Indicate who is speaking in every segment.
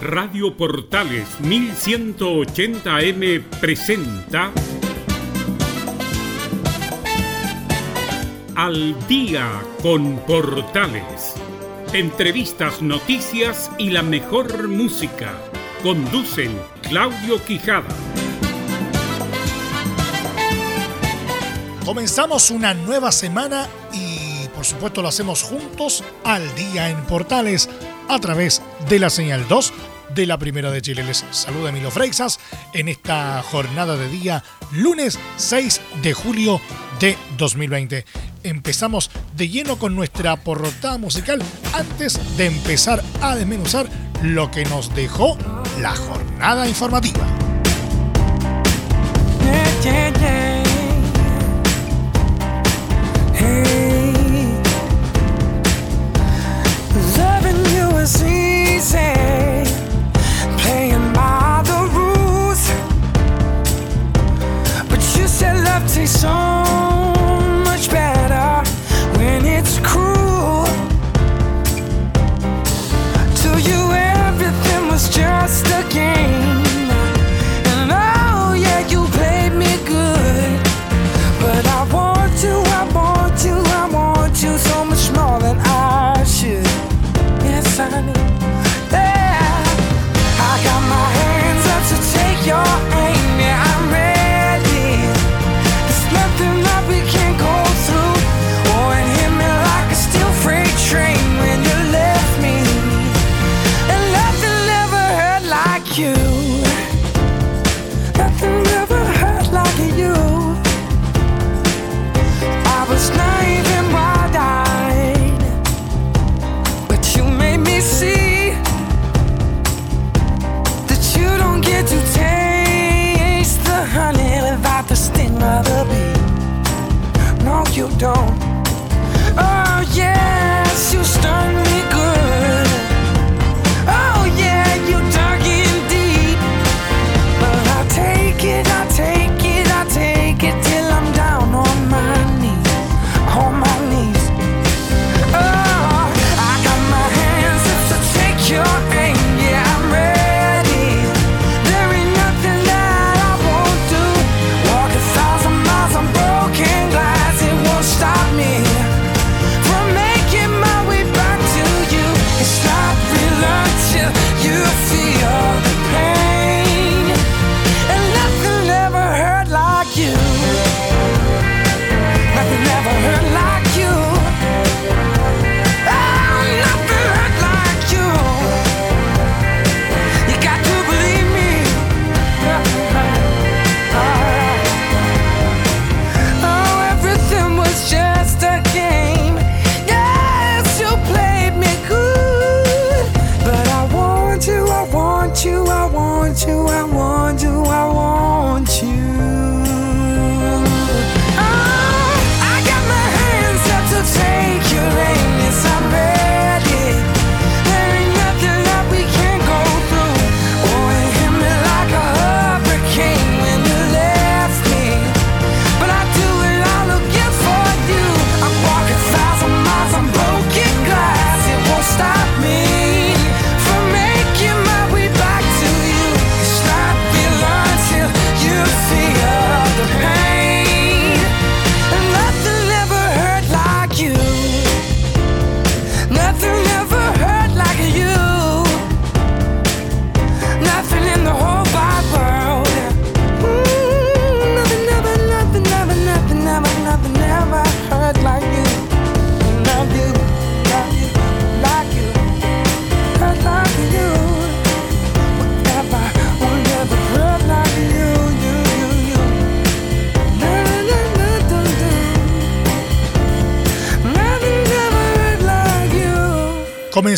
Speaker 1: Radio Portales 1180M presenta Al día con Portales. Entrevistas, noticias y la mejor música. Conducen Claudio Quijada.
Speaker 2: Comenzamos una nueva semana y por supuesto lo hacemos juntos al día en Portales a través de la señal 2 de la Primera de Chile. Les saluda Emilio Freixas en esta jornada de día lunes 6 de julio de 2020. Empezamos de lleno con nuestra portada musical antes de empezar a desmenuzar lo que nos dejó la jornada informativa. love song.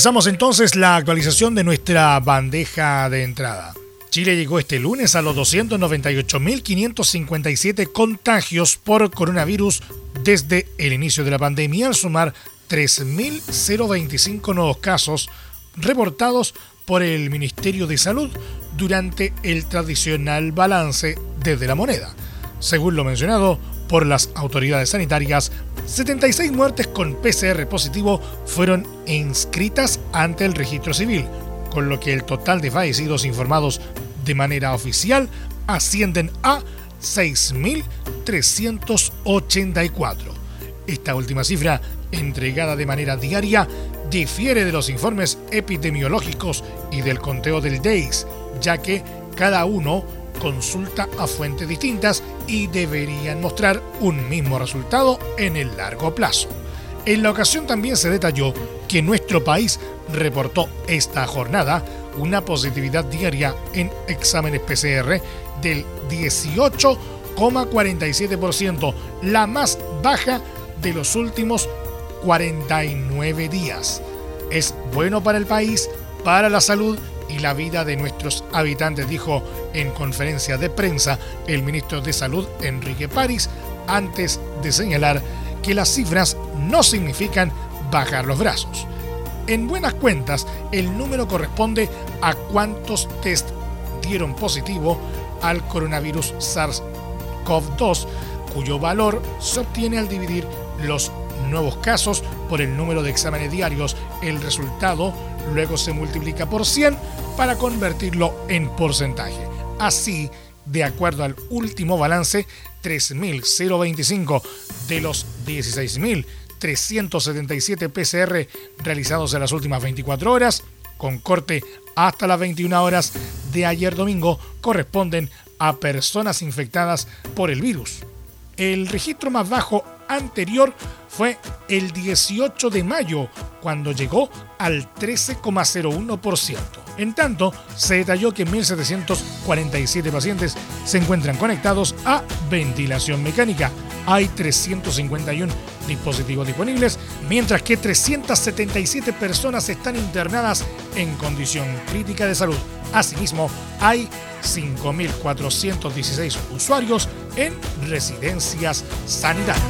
Speaker 2: Comenzamos entonces la actualización de nuestra bandeja de entrada. Chile llegó este lunes a los 298.557 contagios por coronavirus desde el inicio de la pandemia, al sumar 3.025 nuevos casos reportados por el Ministerio de Salud durante el tradicional balance desde la moneda. Según lo mencionado por las autoridades sanitarias, 76 muertes con PCR positivo fueron inscritas ante el registro civil,
Speaker 3: con lo que el total de fallecidos informados de manera oficial ascienden a 6.384. Esta última cifra, entregada de manera diaria, difiere de los informes epidemiológicos y del conteo del DAIS, ya que cada uno consulta a fuentes distintas y deberían mostrar un mismo resultado en el largo plazo. En la ocasión también se detalló que nuestro país reportó esta jornada una positividad diaria en exámenes PCR del 18,47%, la más baja de los últimos 49 días. Es bueno para el país, para la salud y la vida de nuestros habitantes, dijo en conferencia de prensa el ministro de Salud Enrique París, antes de señalar que las cifras no significan bajar los brazos. En buenas cuentas, el número corresponde a cuántos test dieron positivo al coronavirus SARS-CoV-2, cuyo valor se obtiene al dividir los nuevos casos por el número de exámenes diarios. El resultado luego se multiplica por 100 para convertirlo en porcentaje. Así, de acuerdo al último balance, 3.025 de los 16.000 377 PCR realizados en las últimas 24 horas, con corte hasta las 21 horas de ayer domingo, corresponden a personas infectadas por el virus. El registro más bajo anterior fue el 18 de mayo, cuando llegó al 13,01%. En tanto, se detalló que 1.747 pacientes se encuentran conectados a ventilación mecánica. Hay 351 dispositivos disponibles, mientras que 377 personas están internadas en condición crítica de salud. Asimismo, hay 5.416 usuarios en residencias sanitarias.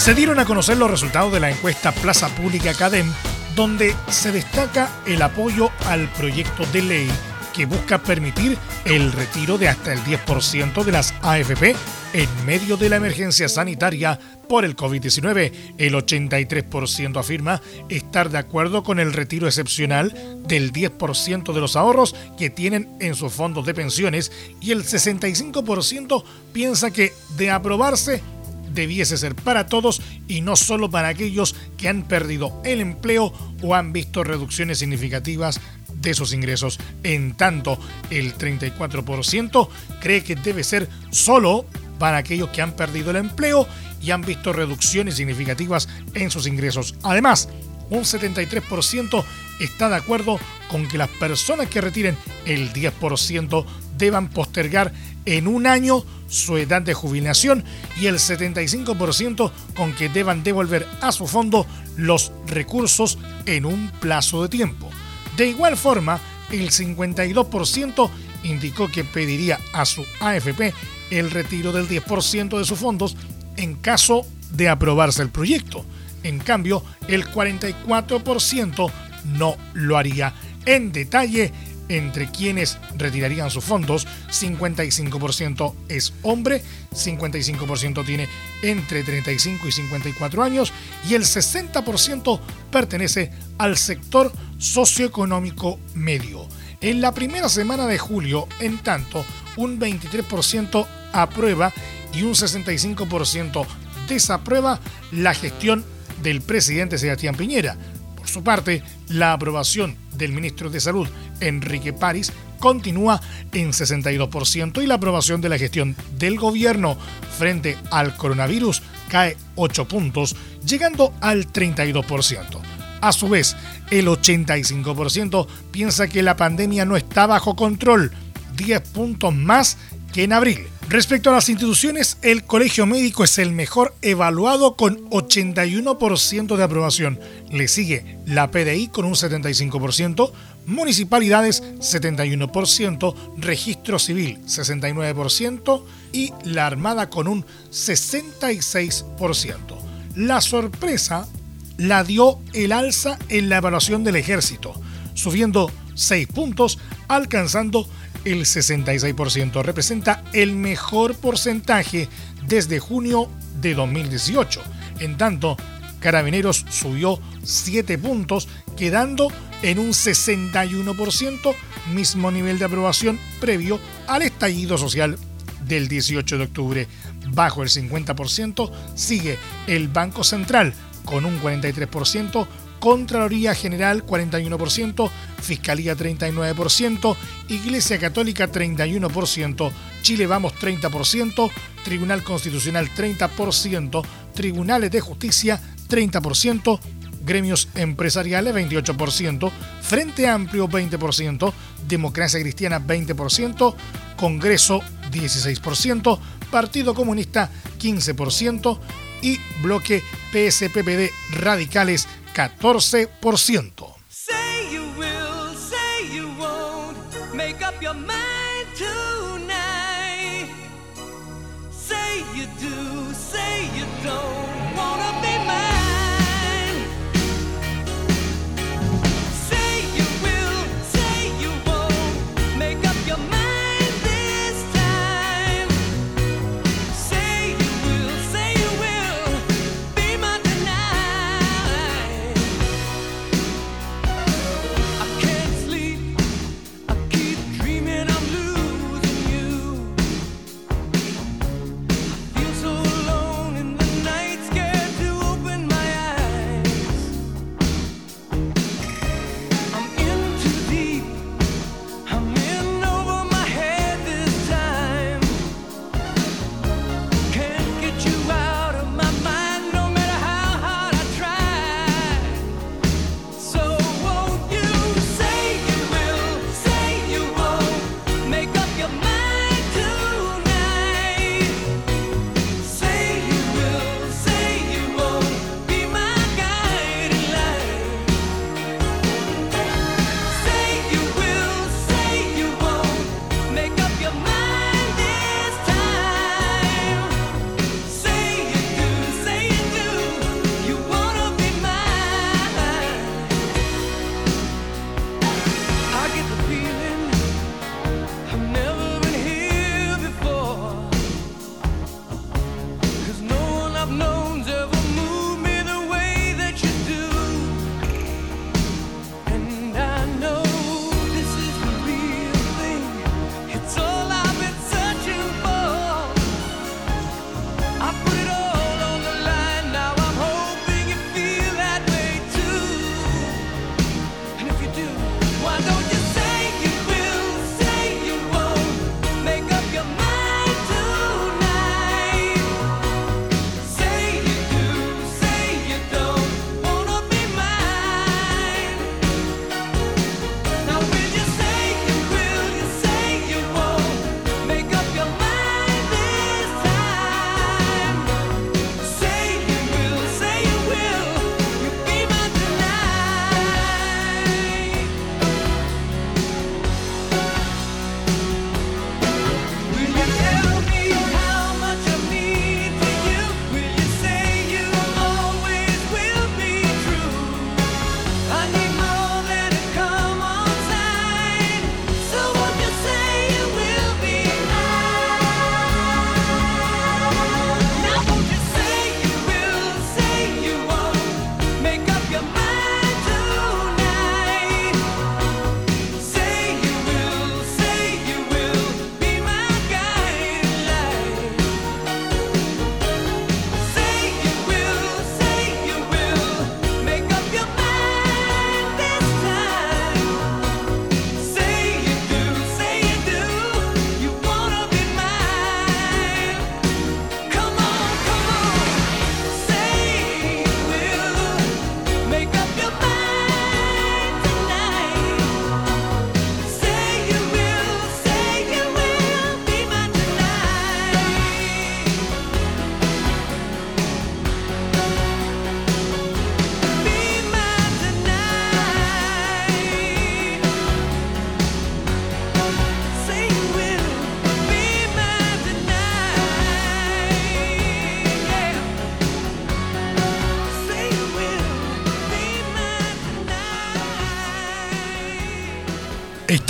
Speaker 3: Se dieron a conocer los resultados de la encuesta Plaza Pública Cadem, donde se destaca el apoyo al proyecto de ley que busca permitir el retiro de hasta el 10% de las AFP en medio de la emergencia sanitaria por el COVID-19. El 83% afirma estar de acuerdo con el retiro excepcional del 10% de los ahorros que tienen en sus fondos de pensiones y el 65% piensa que de aprobarse debiese ser para todos y no solo para aquellos que han perdido el empleo o han visto reducciones significativas de esos ingresos. En tanto, el 34% cree que debe ser solo para aquellos que han perdido el empleo y han visto reducciones significativas en sus ingresos. Además, un 73% está de acuerdo con que las personas que retiren el 10% deban postergar en un año su edad de jubilación y el 75% con que deban devolver a su fondo los recursos en un plazo de tiempo. De igual forma, el 52% indicó que pediría a su AFP el retiro del 10% de sus fondos en caso de aprobarse el proyecto. En cambio, el 44% no lo haría. En detalle, entre quienes retirarían sus fondos, 55% es hombre, 55% tiene entre 35 y 54 años y el 60% pertenece al sector socioeconómico medio. En la primera semana de julio, en tanto, un 23% aprueba y un 65% desaprueba la gestión del presidente Sebastián Piñera. Por su parte, la aprobación del ministro de Salud, Enrique París, continúa en 62% y la aprobación de la gestión del gobierno frente al coronavirus cae 8 puntos, llegando al 32%. A su vez, el 85% piensa que la pandemia no está bajo control, 10 puntos más que en abril. Respecto a las instituciones, el colegio médico es el mejor evaluado con 81% de aprobación. Le sigue la PDI con un 75%, municipalidades 71%, registro civil 69% y la Armada con un 66%. La sorpresa la dio el alza en la evaluación del ejército, subiendo 6 puntos, alcanzando el 66%. Representa el mejor porcentaje desde junio de 2018. En tanto, Carabineros subió 7 puntos, quedando en un 61%, mismo nivel de aprobación previo al estallido social del 18 de octubre. Bajo el 50% sigue el Banco Central con un 43%, Contraloría General 41%, Fiscalía 39%, Iglesia Católica 31%, Chile Vamos 30%, Tribunal Constitucional 30%, Tribunales de Justicia 30%, Gremios Empresariales 28%, Frente Amplio 20%, Democracia Cristiana 20%, Congreso 16%, Partido Comunista 15% y Bloque PSPPD Radicales 14%.
Speaker 2: Say you will, say you won't, make up your mind to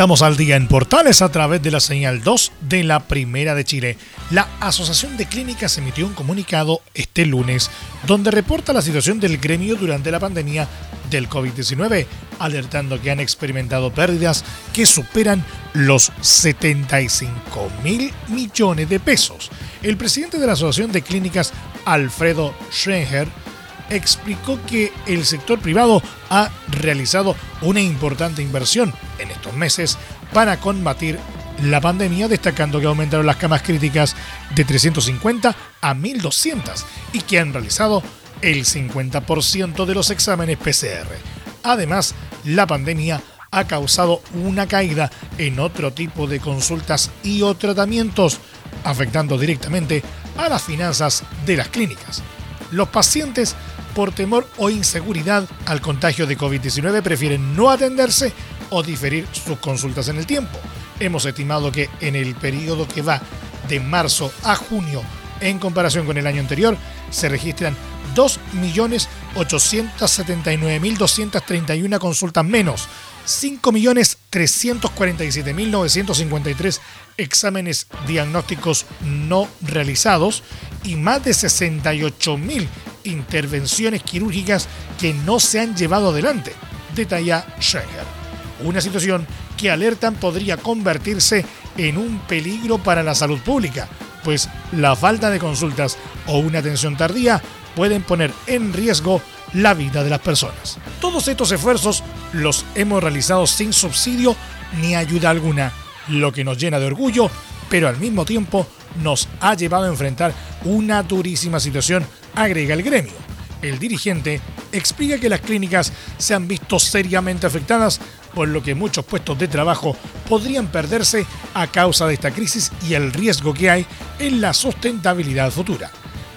Speaker 3: Estamos al día en Portales a través de la señal 2 de la Primera de Chile. La Asociación de Clínicas emitió un comunicado este lunes donde reporta la situación del gremio durante la pandemia del COVID-19, alertando que han experimentado pérdidas que superan los 75 mil millones de pesos. El presidente de la Asociación de Clínicas, Alfredo Schrenger, explicó que el sector privado ha realizado una importante inversión en estos meses para combatir la pandemia, destacando que aumentaron las camas críticas de 350 a 1200 y que han realizado el 50% de los exámenes PCR. Además, la pandemia ha causado una caída en otro tipo de consultas y o tratamientos, afectando directamente a las finanzas de las clínicas. Los pacientes por temor o inseguridad al contagio de COVID-19 prefieren no atenderse o diferir sus consultas en el tiempo. Hemos estimado que en el periodo que va de marzo a junio en comparación con el año anterior se registran 2.879.231 consultas menos, 5.347.953 exámenes diagnósticos no realizados y más de 68.000 intervenciones quirúrgicas que no se han llevado adelante, detalla Schenker. Una situación que alertan podría convertirse en un peligro para la salud pública, pues la falta de consultas o una atención tardía pueden poner en riesgo la vida de las personas. Todos estos esfuerzos los hemos realizado sin subsidio ni ayuda alguna, lo que nos llena de orgullo, pero al mismo tiempo nos ha llevado a enfrentar una durísima situación, agrega el gremio. El dirigente explica que las clínicas se han visto seriamente afectadas, por lo que muchos puestos de trabajo podrían perderse a causa de esta crisis y el riesgo que hay en la sustentabilidad futura.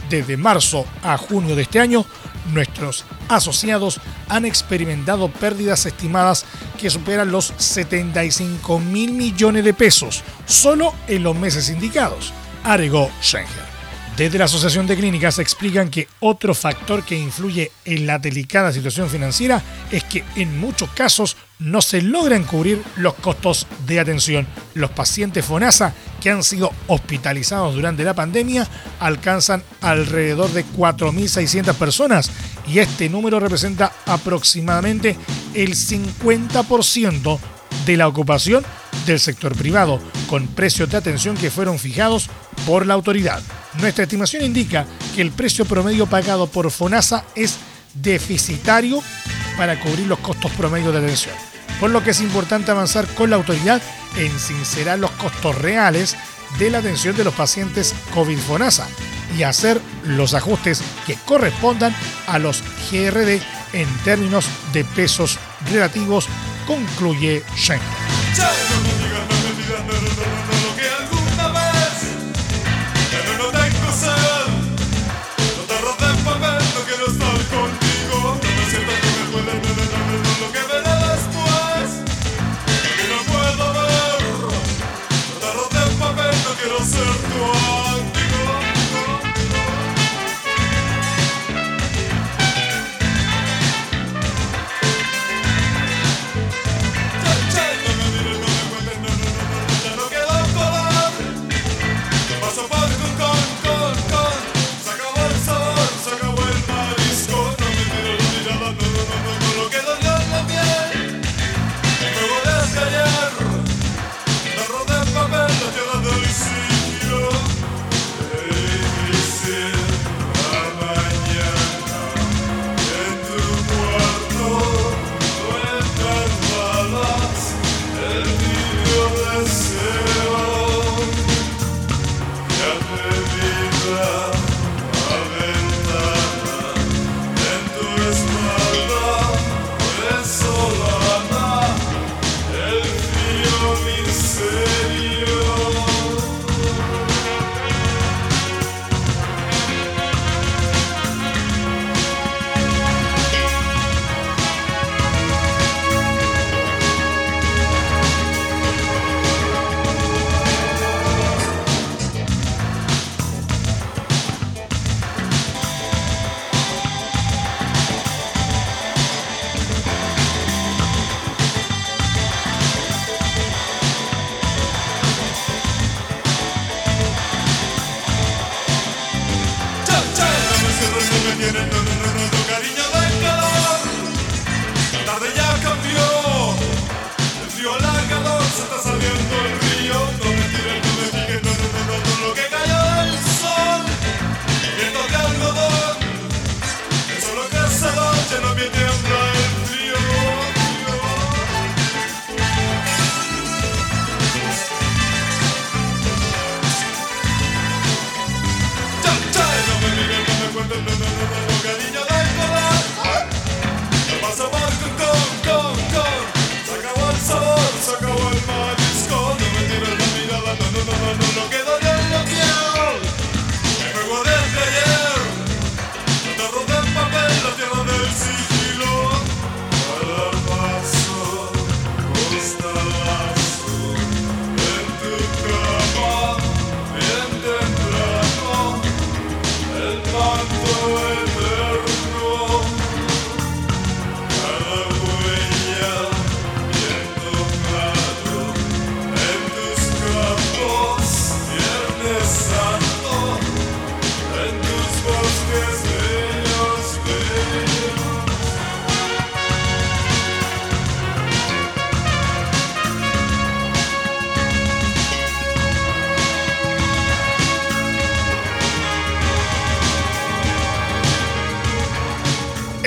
Speaker 3: Desde marzo a junio de este año, nuestros asociados han experimentado pérdidas estimadas que superan los 75 mil millones de pesos solo en los meses indicados agregó Schenger. Desde la Asociación de Clínicas explican que otro factor que influye en la delicada situación financiera es que en muchos casos no se logran cubrir los costos de atención. Los pacientes FONASA que han sido hospitalizados durante la pandemia alcanzan alrededor de 4.600 personas y este número representa aproximadamente el 50% de la ocupación del sector privado, con precios de atención que fueron fijados por la autoridad. Nuestra estimación indica que el precio promedio pagado por FONASA es deficitario para cubrir los costos promedios de atención, por lo que es importante avanzar con la autoridad en sincerar los costos reales de la atención de los pacientes COVID-FONASA y hacer los ajustes que correspondan a los GRD en términos de pesos relativos, concluye Schengen.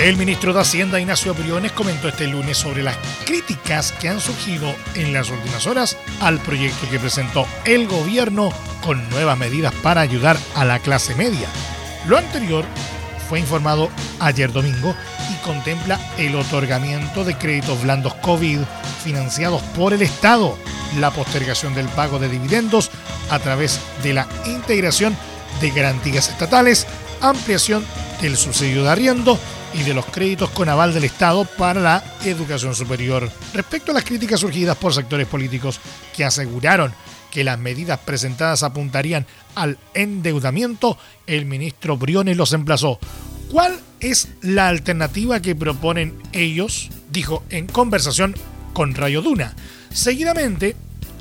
Speaker 3: El ministro de Hacienda, Ignacio Briones, comentó este lunes sobre las críticas que han surgido en las últimas horas al proyecto que presentó el gobierno con nuevas medidas para ayudar a la clase media. Lo anterior fue informado ayer domingo y contempla el otorgamiento de créditos blandos COVID financiados por el Estado, la postergación del pago de dividendos a través de la integración de garantías estatales, ampliación del subsidio de arriendo, y de los créditos con aval del Estado para la educación superior. Respecto a las críticas surgidas por sectores políticos que aseguraron que las medidas presentadas apuntarían al endeudamiento, el ministro Briones los emplazó. ¿Cuál es la alternativa que proponen ellos? Dijo en conversación con Rayo Duna. Seguidamente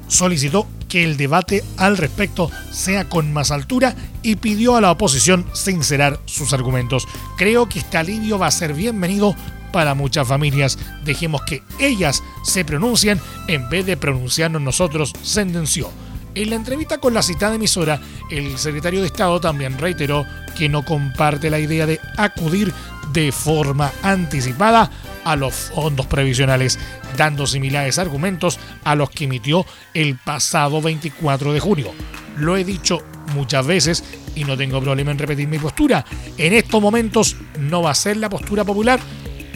Speaker 3: solicitó que el debate al respecto sea con más altura y pidió a la oposición sincerar sus argumentos. Creo que este alivio va a ser bienvenido para muchas familias. Dejemos que ellas se pronuncien en vez de pronunciarnos nosotros, sentenció. En la entrevista con la citada emisora, el secretario de Estado también reiteró que no comparte la idea de acudir de forma anticipada a los fondos previsionales, dando similares argumentos a los que emitió el pasado 24 de junio. Lo he dicho muchas veces y no tengo problema en repetir mi postura. En estos momentos no va a ser la postura popular,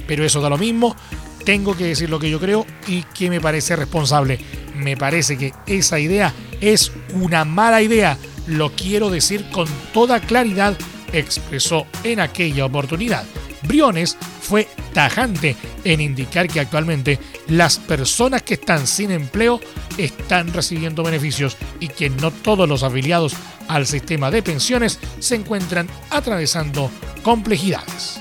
Speaker 3: pero eso da lo mismo. Tengo que decir lo que yo creo y que me parece responsable. Me parece que esa idea es una mala idea. Lo quiero decir con toda claridad, expresó en aquella oportunidad. Briones fue tajante en indicar que actualmente las personas que están sin empleo están recibiendo beneficios y que no todos los afiliados al sistema de pensiones se encuentran atravesando complejidades.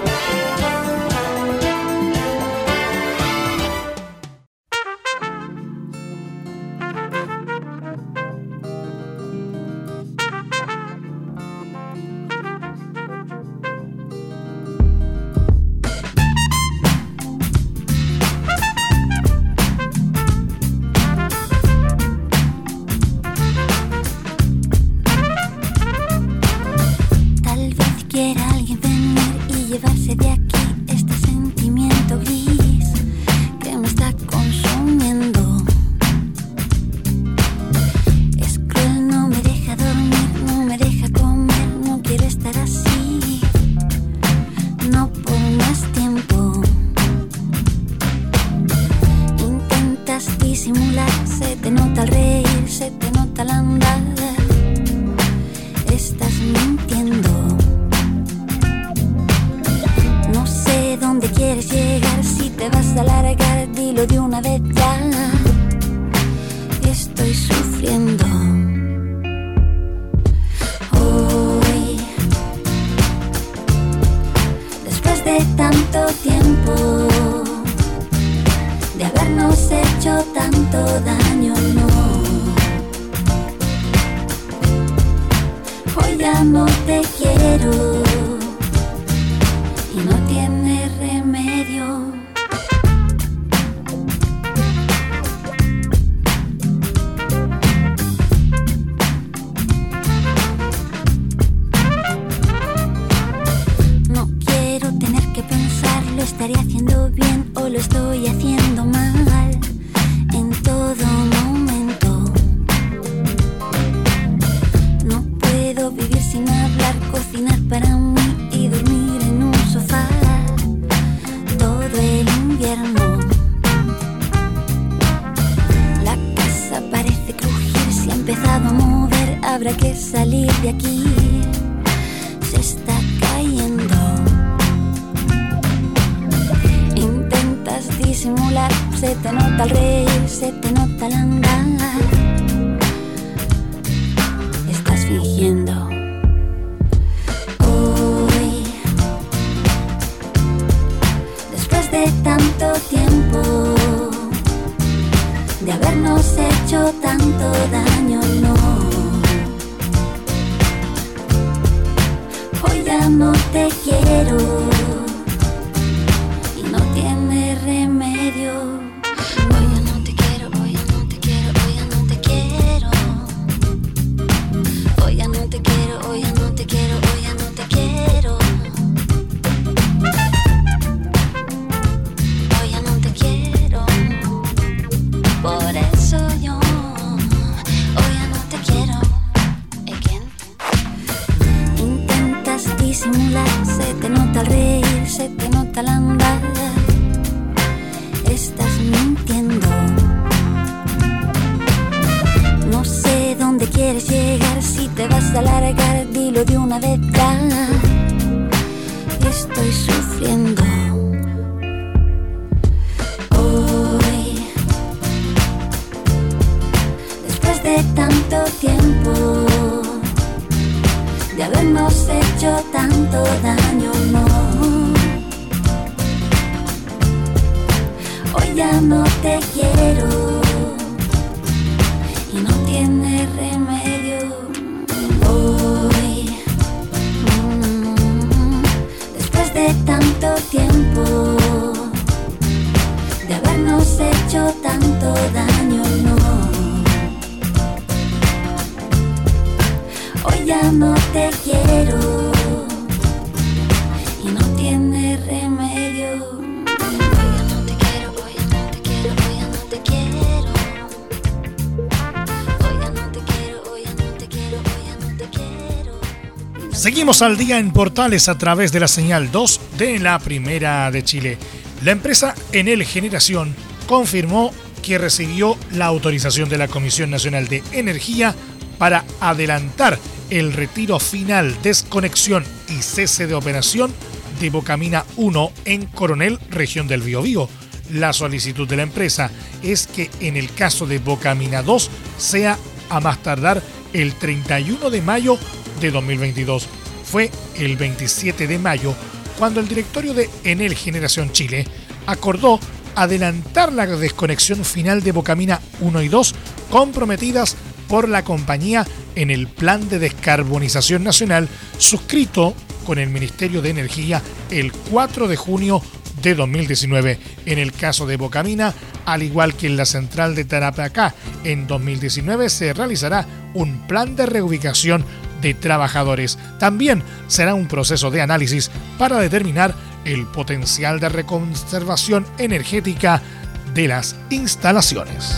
Speaker 3: Al día en Portales a través de la señal 2 de la Primera de Chile. La empresa Enel Generación confirmó que recibió la autorización de la Comisión Nacional de Energía para adelantar el retiro final, desconexión y cese de operación de Bocamina 1 en Coronel, región del Biobío.
Speaker 4: La solicitud de la empresa es que en el caso de Bocamina 2 sea a más tardar el 31 de mayo de 2022. Fue el 27 de mayo cuando el directorio de Enel Generación Chile acordó adelantar la desconexión final de Bocamina 1 y 2 comprometidas por la compañía en el Plan de Descarbonización Nacional suscrito con el Ministerio de Energía el 4 de junio de 2019. En el caso de Bocamina, al igual que en la central de Tarapacá, en 2019 se realizará un plan de reubicación de trabajadores. También será un proceso de análisis para determinar el potencial de reconservación energética de las instalaciones.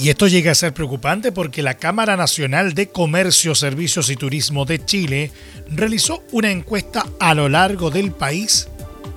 Speaker 4: Y esto llega a ser preocupante porque la Cámara Nacional de Comercio, Servicios y Turismo de Chile realizó una encuesta a lo largo del país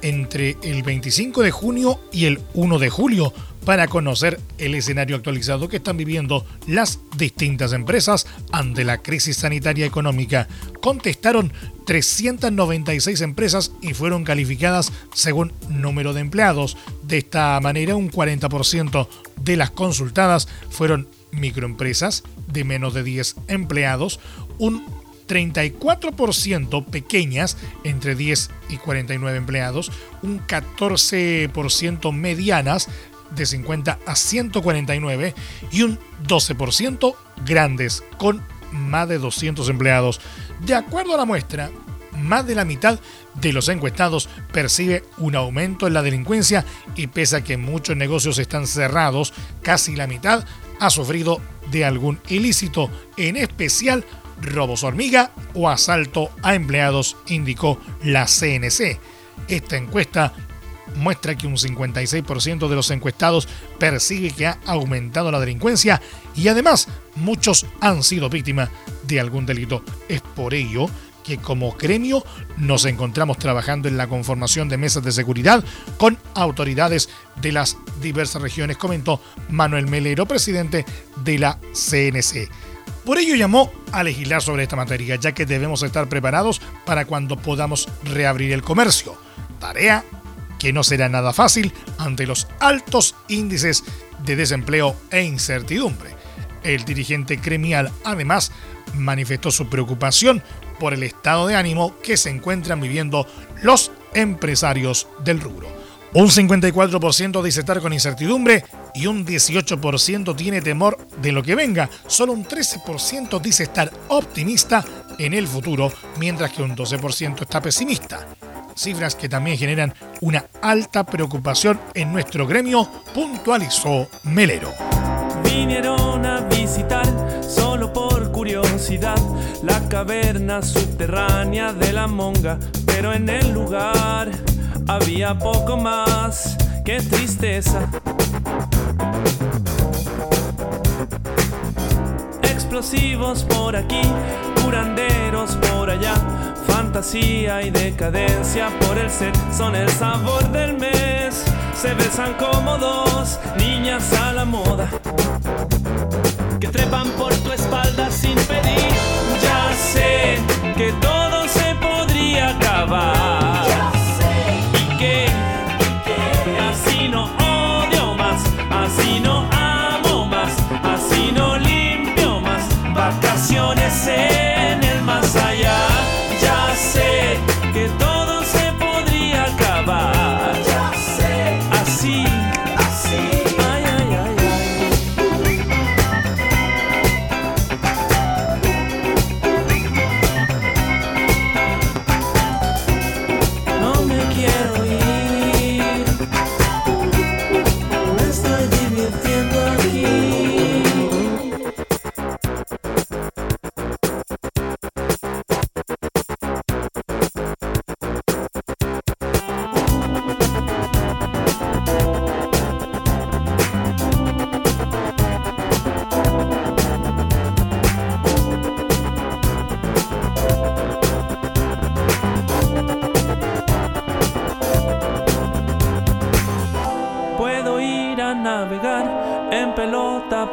Speaker 4: entre el 25 de junio y el 1 de julio para conocer el escenario actualizado que están viviendo las distintas empresas ante la crisis sanitaria económica. Contestaron 396 empresas y fueron calificadas según número de empleados. De esta manera, un 40% de las consultadas fueron microempresas de menos de 10 empleados, un
Speaker 3: 34% pequeñas, entre 10 y 49 empleados, un 14% medianas, de 50 a 149, y un 12% grandes, con más de 200 empleados. De acuerdo a la muestra, más de la mitad de los encuestados percibe un aumento en la delincuencia y pese a que muchos negocios están cerrados, casi la mitad ha sufrido de algún ilícito, en especial robos hormiga o asalto a empleados, indicó la CNC. Esta encuesta muestra que un 56% de los encuestados percibe que ha aumentado la delincuencia y además muchos han sido víctimas de algún delito. Es por ello que como gremio nos encontramos trabajando en la conformación de mesas de seguridad con autoridades de las diversas regiones, comentó Manuel Melero, presidente de la CNC. Por ello llamó a legislar sobre esta materia, ya que debemos estar preparados para cuando podamos reabrir el comercio. Tarea que no será nada fácil ante los altos índices de desempleo e incertidumbre. El dirigente gremial además manifestó su preocupación por el estado de ánimo que se encuentran viviendo los empresarios del rubro. Un 54% dice estar con incertidumbre y un 18% tiene temor de lo que venga. Solo un 13% dice estar optimista en el futuro, mientras que un 12% está pesimista cifras que también generan una alta preocupación en nuestro gremio, puntualizó Melero.
Speaker 2: Vinieron a visitar solo por curiosidad la caverna subterránea de la monga, pero en el lugar había poco más que tristeza. Explosivos por aquí, curanderos por allá fantasía y decadencia por el set son el sabor del mes. Se besan como dos niñas a la moda que trepan por tu espalda sin pedir. Ya sé que todo se podría acabar. Ya sé. Y que, así no odio más, así no amo más, así no limpio más. Vacaciones en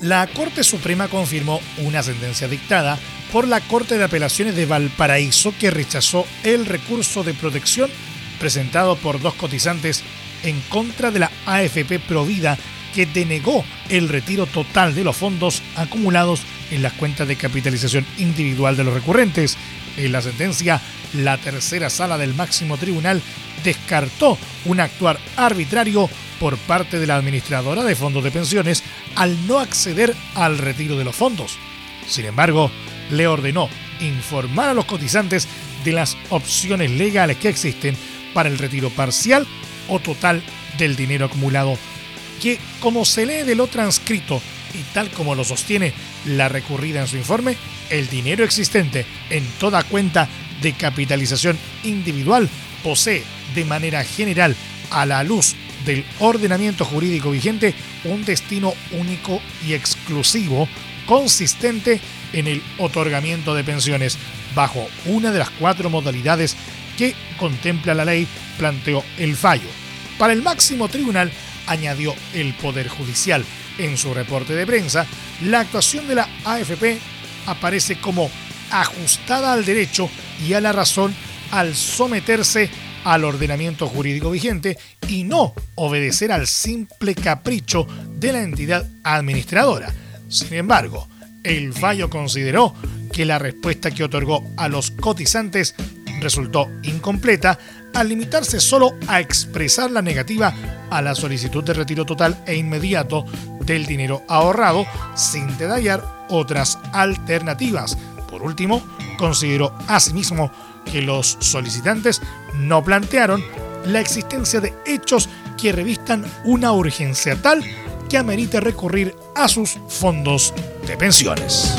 Speaker 3: la Corte Suprema confirmó una sentencia dictada por la Corte de Apelaciones de Valparaíso que rechazó el recurso de protección presentado por dos cotizantes en contra de la AFP Provida que denegó el retiro total de los fondos acumulados en las cuentas de capitalización individual de los recurrentes. En la sentencia, la tercera sala del máximo tribunal descartó un actuar arbitrario por parte de la administradora de fondos de pensiones al no acceder al retiro de los fondos. Sin embargo, le ordenó informar a los cotizantes de las opciones legales que existen para el retiro parcial o total del dinero acumulado, que como se lee de lo transcrito y tal como lo sostiene la recurrida en su informe, el dinero existente en toda cuenta de capitalización individual posee de manera general a la luz del ordenamiento jurídico vigente un destino único y exclusivo consistente en el otorgamiento de pensiones bajo una de las cuatro modalidades que contempla la ley, planteó el fallo. Para el máximo tribunal, añadió el Poder Judicial. En su reporte de prensa, la actuación de la AFP aparece como ajustada al derecho y a la razón al someterse al ordenamiento jurídico vigente y no obedecer al simple capricho de la entidad administradora. Sin embargo, el fallo consideró que la respuesta que otorgó a los cotizantes resultó incompleta al limitarse solo a expresar la negativa a la solicitud de retiro total e inmediato del dinero ahorrado sin detallar otras alternativas. Por último, consideró asimismo que los solicitantes no plantearon la existencia de hechos que revistan una urgencia tal que amerite recurrir a sus fondos de pensiones.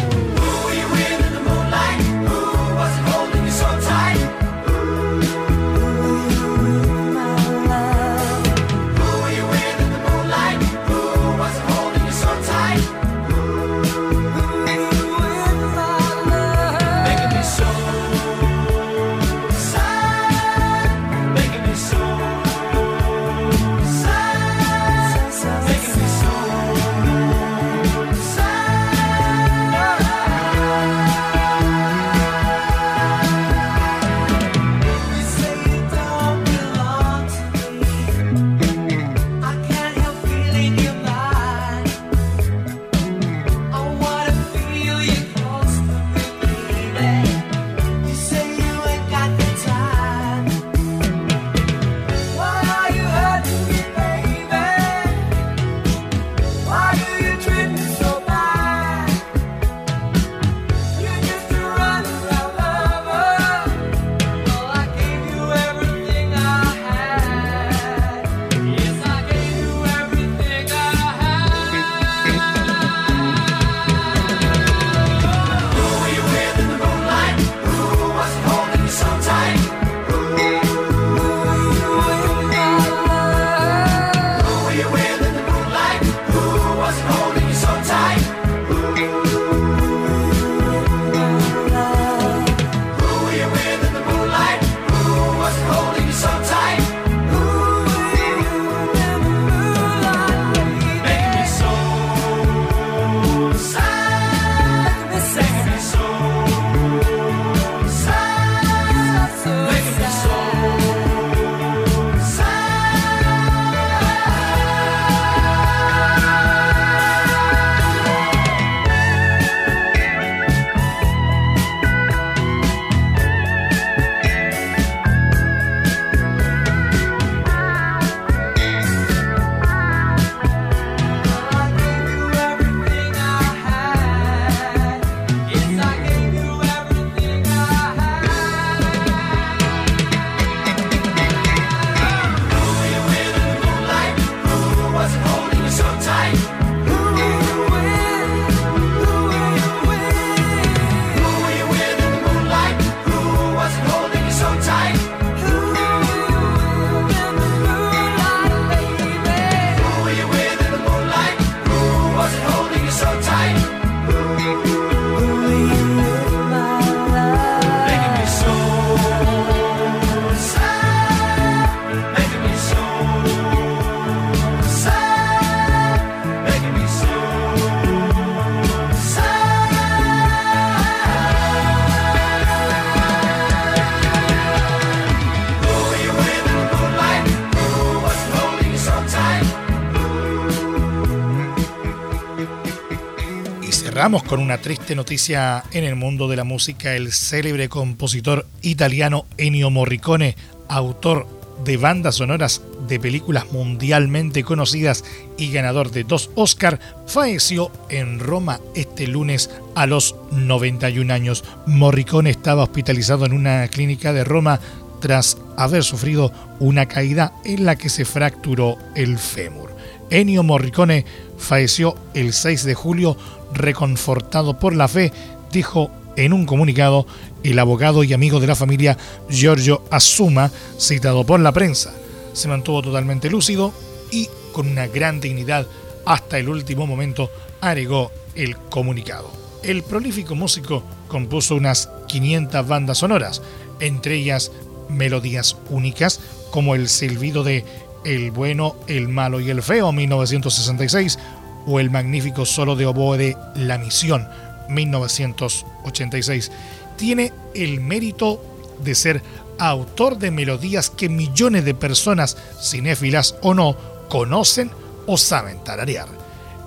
Speaker 3: Con una triste noticia en el mundo de la música. El célebre compositor italiano Ennio Morricone, autor de bandas sonoras de películas mundialmente conocidas y ganador de dos Oscar, falleció en Roma este lunes a los 91 años. Morricone estaba hospitalizado en una clínica de Roma tras haber sufrido una caída en la que se fracturó el fémur. Ennio Morricone falleció el 6 de julio reconfortado por la fe, dijo en un comunicado el abogado y amigo de la familia Giorgio Assuma, citado por la prensa. Se mantuvo totalmente lúcido y con una gran dignidad hasta el último momento, agregó el comunicado. El prolífico músico compuso unas 500 bandas sonoras, entre ellas melodías únicas como el silbido de El bueno, el malo y el feo 1966 o el magnífico solo de oboe de La Misión 1986. Tiene el mérito de ser autor de melodías que millones de personas, cinéfilas o no, conocen o saben tararear.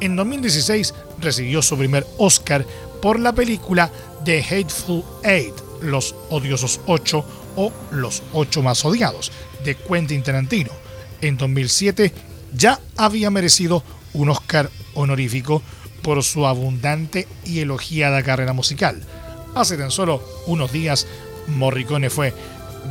Speaker 3: En 2016 recibió su primer Oscar por la película The Hateful Eight, Los Odiosos Ocho o Los Ocho Más Odiados, de Quentin Tarantino. En 2007 ya había merecido un Oscar honorífico por su abundante y elogiada carrera musical. Hace tan solo unos días, Morricone fue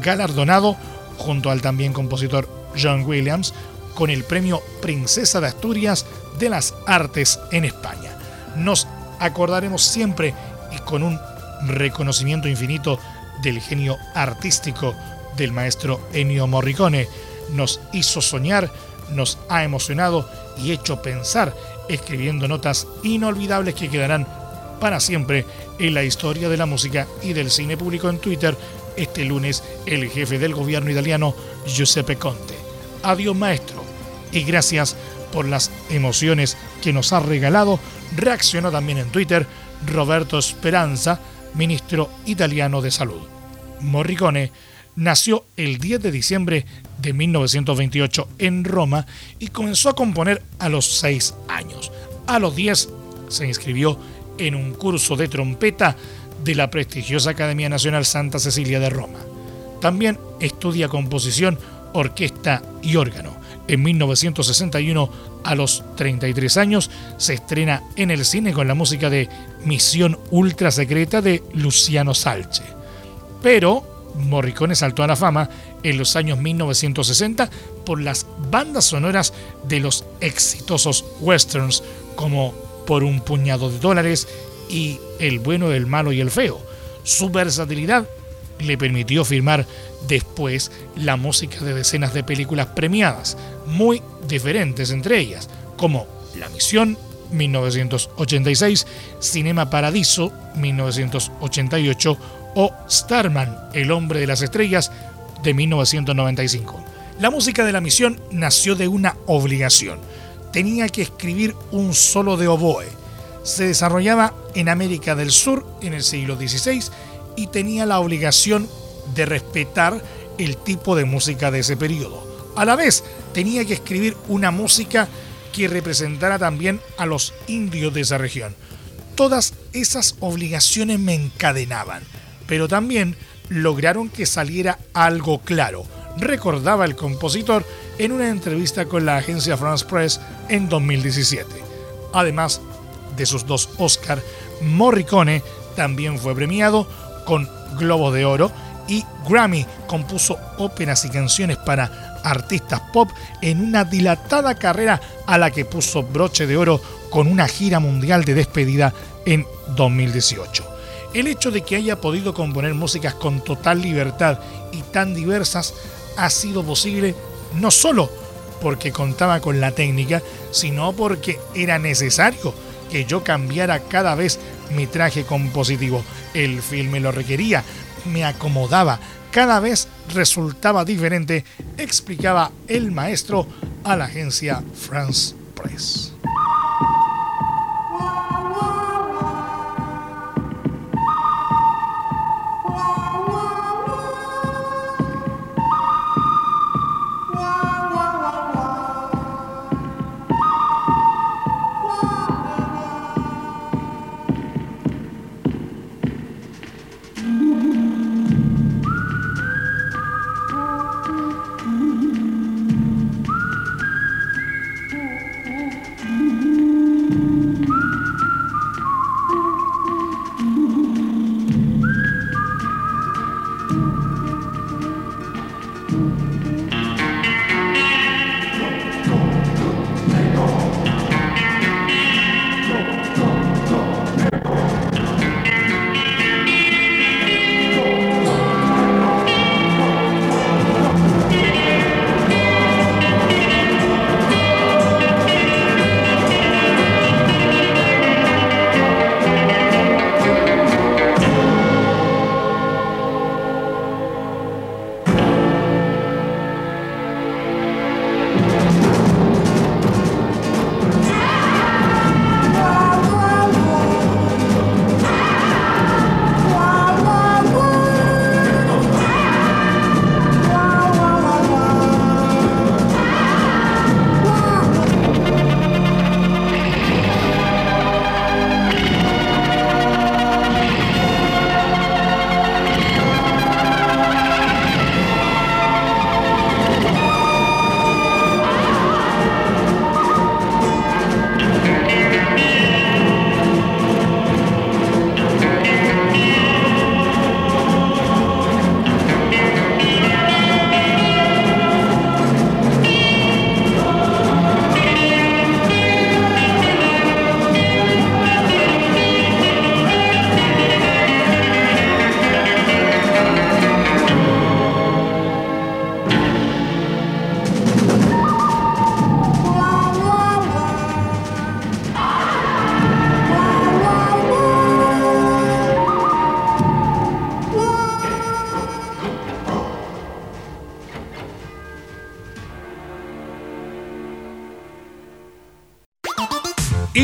Speaker 3: galardonado junto al también compositor John Williams con el premio Princesa de Asturias de las Artes en España. Nos acordaremos siempre y con un reconocimiento infinito del genio artístico del maestro Ennio Morricone. Nos hizo soñar, nos ha emocionado y hecho pensar escribiendo notas inolvidables que quedarán para siempre en la historia de la música y del cine público en Twitter este lunes el jefe del gobierno italiano Giuseppe Conte. Adiós maestro y gracias por las emociones que nos ha regalado. Reaccionó también en Twitter Roberto Speranza, ministro italiano de Salud. Morricone nació el 10 de diciembre de 1928 en Roma y comenzó a componer a los 6 años. A los 10 se inscribió en un curso de trompeta de la prestigiosa Academia Nacional Santa Cecilia de Roma. También estudia composición, orquesta y órgano. En 1961, a los 33 años, se estrena en el cine con la música de Misión Ultra Secreta de Luciano Salce. Pero Morricone saltó a la fama en los años 1960 por las bandas sonoras de los exitosos westerns como Por un puñado de dólares y El bueno, el malo y el feo. Su versatilidad le permitió firmar después la música de decenas de películas premiadas, muy diferentes entre ellas, como La Misión, 1986, Cinema Paradiso, 1988, o Starman, El hombre de las estrellas, de 1995. La música de la misión nació de una obligación. Tenía que escribir un solo de oboe. Se desarrollaba en América del Sur en el siglo XVI y tenía la obligación de respetar el tipo de música de ese periodo. A la vez, tenía que escribir una música que representara también a los indios de esa región. Todas esas obligaciones me encadenaban pero también lograron que saliera algo claro, recordaba el compositor en una entrevista con la agencia France Press en 2017. Además de sus dos Oscar, Morricone también fue premiado con Globo de Oro y Grammy compuso óperas y canciones para artistas pop en una dilatada carrera a la que puso broche de oro con una gira mundial de despedida en 2018. El hecho de que haya podido componer músicas con total libertad y tan diversas ha sido posible no solo porque contaba con la técnica, sino porque era necesario que yo cambiara cada vez mi traje compositivo. El filme lo requería, me acomodaba, cada vez resultaba diferente, explicaba el maestro a la agencia France Press.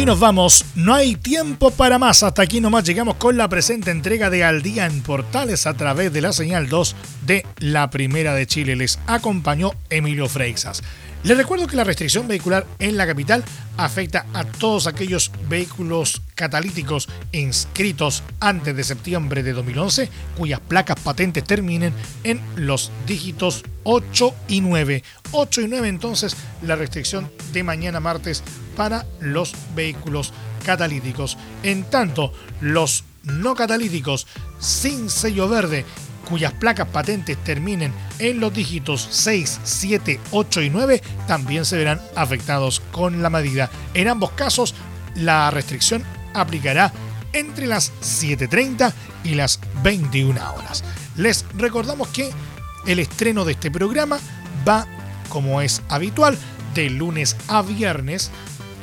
Speaker 3: Nos vamos. No hay tiempo para más. Hasta aquí nomás llegamos con la presente entrega de Al Día en Portales a través de la señal 2 de la Primera de Chile. Les acompañó Emilio Freixas. Les recuerdo que la restricción vehicular en la capital afecta a todos aquellos vehículos catalíticos inscritos antes de septiembre de 2011 cuyas placas patentes terminen en los dígitos 8 y 9. 8 y 9 entonces la restricción de mañana martes para los vehículos catalíticos. En tanto, los no catalíticos sin sello verde cuyas placas patentes terminen en los dígitos 6, 7, 8 y 9 también se verán afectados con la medida. En ambos casos, la restricción aplicará entre las 7.30 y las 21 horas. Les recordamos que el estreno de este programa va, como es habitual, de lunes a viernes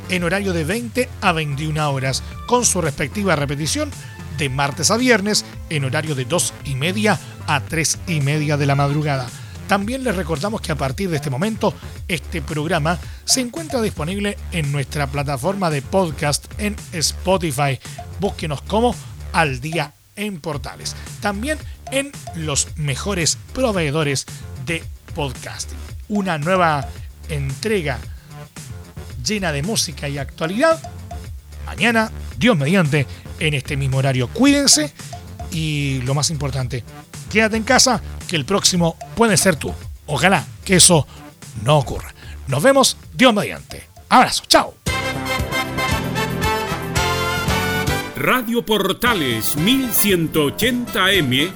Speaker 3: en horario de 20 a 21 horas, con su respectiva repetición de martes a viernes en horario de 2 y media a 3 y media de la madrugada. También les recordamos que a partir de este momento este programa se encuentra disponible en nuestra plataforma de podcast en Spotify. Búsquenos como Al Día en Portales. También en los mejores proveedores de podcasting. Una nueva entrega llena de música y actualidad. Mañana, Dios mediante, en este mismo horario. Cuídense y lo más importante, quédate en casa que el próximo puede ser tú. Ojalá que eso no ocurra. Nos vemos, Dios mediante. Abrazo, chao.
Speaker 5: Radio Portales 1180M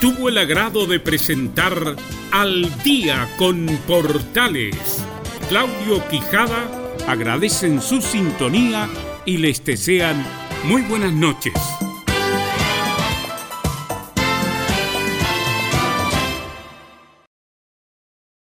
Speaker 5: tuvo el agrado de presentar Al día con Portales. Claudio Quijada agradecen su sintonía y les desean muy buenas noches.